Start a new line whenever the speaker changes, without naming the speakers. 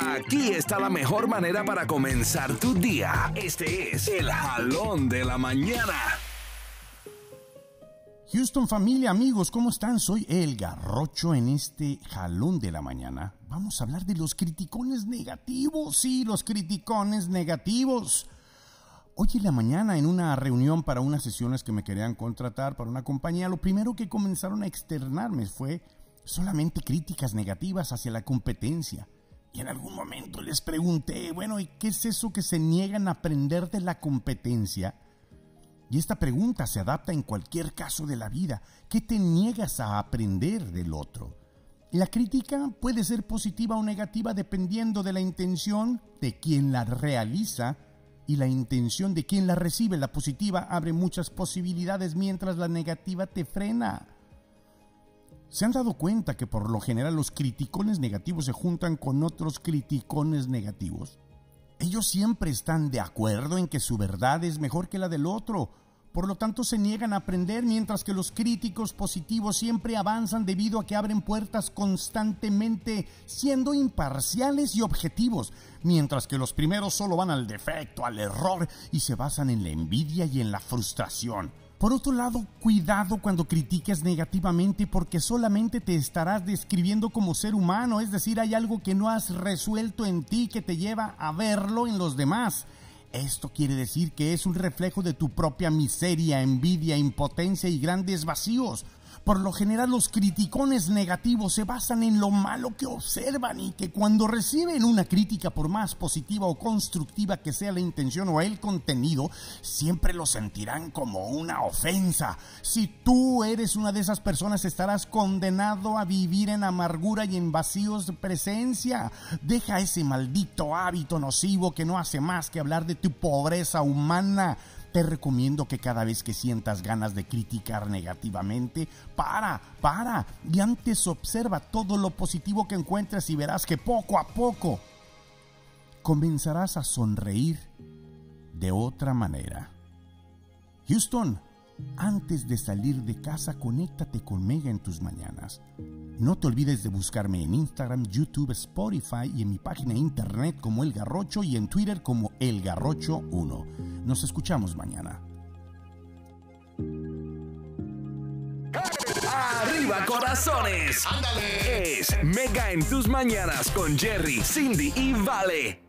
Aquí está la mejor manera para comenzar tu día. Este es el jalón de la mañana.
Houston familia, amigos, ¿cómo están? Soy El Garrocho en este jalón de la mañana. Vamos a hablar de los criticones negativos, sí, los criticones negativos. Hoy en la mañana, en una reunión para unas sesiones que me querían contratar para una compañía, lo primero que comenzaron a externarme fue solamente críticas negativas hacia la competencia. Y en algún momento les pregunté, bueno, ¿y qué es eso que se niegan a aprender de la competencia? Y esta pregunta se adapta en cualquier caso de la vida. ¿Qué te niegas a aprender del otro? La crítica puede ser positiva o negativa dependiendo de la intención de quien la realiza y la intención de quien la recibe. La positiva abre muchas posibilidades mientras la negativa te frena. ¿Se han dado cuenta que por lo general los criticones negativos se juntan con otros criticones negativos? Ellos siempre están de acuerdo en que su verdad es mejor que la del otro. Por lo tanto, se niegan a aprender mientras que los críticos positivos siempre avanzan debido a que abren puertas constantemente, siendo imparciales y objetivos, mientras que los primeros solo van al defecto, al error y se basan en la envidia y en la frustración. Por otro lado, cuidado cuando critiques negativamente porque solamente te estarás describiendo como ser humano, es decir, hay algo que no has resuelto en ti que te lleva a verlo en los demás. Esto quiere decir que es un reflejo de tu propia miseria, envidia, impotencia y grandes vacíos. Por lo general los criticones negativos se basan en lo malo que observan y que cuando reciben una crítica, por más positiva o constructiva que sea la intención o el contenido, siempre lo sentirán como una ofensa. Si tú eres una de esas personas, estarás condenado a vivir en amargura y en vacíos de presencia. Deja ese maldito hábito nocivo que no hace más que hablar de tu pobreza humana te recomiendo que cada vez que sientas ganas de criticar negativamente, para, para y antes observa todo lo positivo que encuentres y verás que poco a poco comenzarás a sonreír de otra manera. Houston, antes de salir de casa, conéctate con Mega en tus mañanas. No te olvides de buscarme en Instagram, YouTube, Spotify y en mi página de internet como El Garrocho y en Twitter como El Garrocho 1. Nos escuchamos mañana.
Arriba corazones. Es Mega en tus mañanas con Jerry, Cindy y Vale.